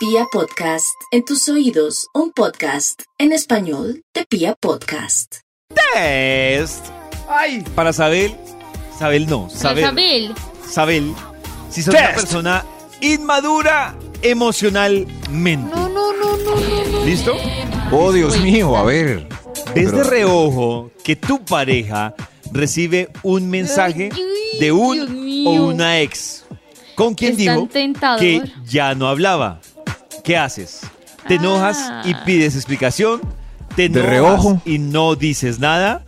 Pia Podcast, en tus oídos, un podcast en español de Pia Podcast. Test. Ay, para Sabel, Sabel no, Sabel, Sabel. Sabel, si sos una Test. persona inmadura emocionalmente. No, no, no, no, no, no. ¿Listo? Oh, Dios mío, a ver. Ves de Pero- reojo que tu pareja recibe un mensaje Ay, de un o una ex con quien Es dijo tan tentador. que ya no hablaba. ¿Qué haces? ¿Te enojas Ah. y pides explicación? ¿Te De enojas reojo. y no dices nada?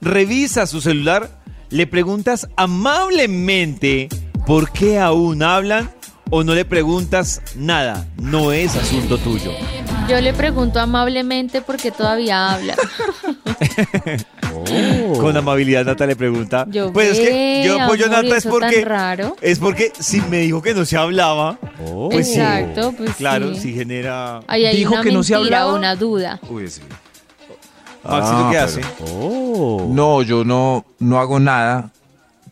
Revisa su celular, le preguntas amablemente por qué aún hablan o no le preguntas nada. No es asunto tuyo. Yo le pregunto amablemente porque todavía habla. Con amabilidad Nata le pregunta. Yo pues es que yo ve, apoyo a Nata es porque raro. es porque si me dijo que no se hablaba, pues sí. Exacto, pues claro, sí. sí genera Ahí hay Dijo una que no se hablaba. una duda. Uy, sí. Maxito, Ah, ¿qué pero- hace? No, yo no, no hago nada,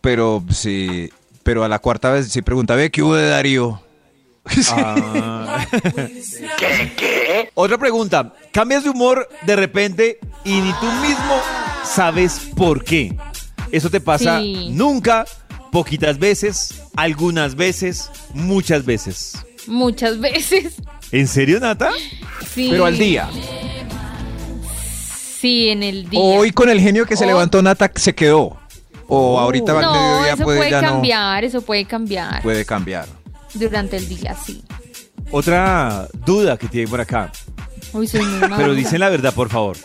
pero sí, pero a la cuarta vez sí pregunta, ve, ¿qué hubo de Darío? Ah. Otra pregunta. Cambias de humor de repente y ni tú mismo sabes por qué. Eso te pasa Sí. nunca, poquitas veces, algunas veces, muchas veces. Muchas veces. ¿En serio, Nata? Sí. Pero al día. Sí, en el día. Hoy con el genio que se Oh. levantó Nata se quedó. O ahorita al no, mediodía eso puede, puede ya cambiar, eso puede cambiar puede cambiar. durante el día, sí. Otra duda que tiene por acá. Uy, soy muy Pero dicen la verdad, por favor.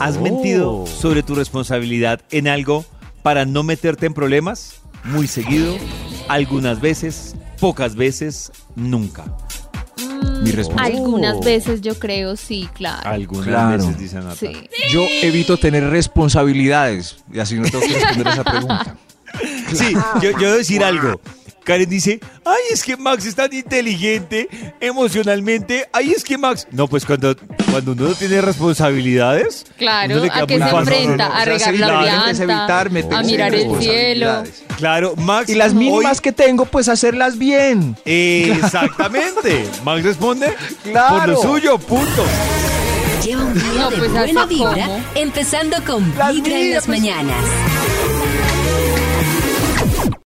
¿Has mentido sobre tu responsabilidad en algo para no meterte en problemas? Muy seguido, algunas veces, pocas veces, nunca. Mm, Mi respuesta. Algunas veces yo creo, sí, claro. Algunas Claro. veces, dice Nata. Sí. Yo evito tener responsabilidades y así no tengo que responder esa pregunta. Sí, yo, yo debo decir algo. Karen dice, ay, es que Max es tan inteligente emocionalmente. Ay, es que Max... No, pues cuando, cuando uno no tiene responsabilidades... Claro, uno le queda a que se fácil. enfrenta, no, no, a regar la llanta, a mirar el cielo. Claro, Max... Y las mínimas hoy- que tengo, pues hacerlas bien. Exactamente. Max responde por Claro. lo suyo, punto. Lleva un día No, de pues, buena ¿hasta vibra, cómo? empezando con Las Vibra en las pues. mañanas.